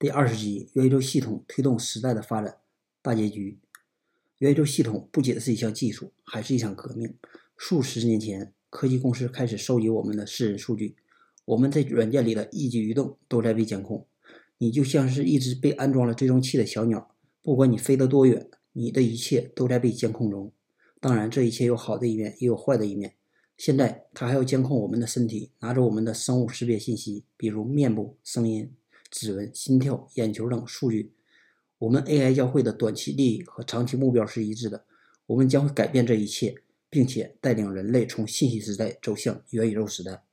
第二十集：元宇宙系统推动时代的发展大结局。元宇宙系统不仅是一项技术，还是一场革命。数十年前，科技公司开始收集我们的私人数据，我们在软件里的一举一动都在被监控。你就像是一只被安装了追踪器的小鸟，不管你飞得多远，你的一切都在被监控中。当然，这一切有好的一面，也有坏的一面。现在，它还要监控我们的身体，拿着我们的生物识别信息，比如面部、声音、指纹、心跳、眼球等数据。我们 AI 教会的短期利益和长期目标是一致的，我们将会改变这一切，并且带领人类从信息时代走向元宇宙时代。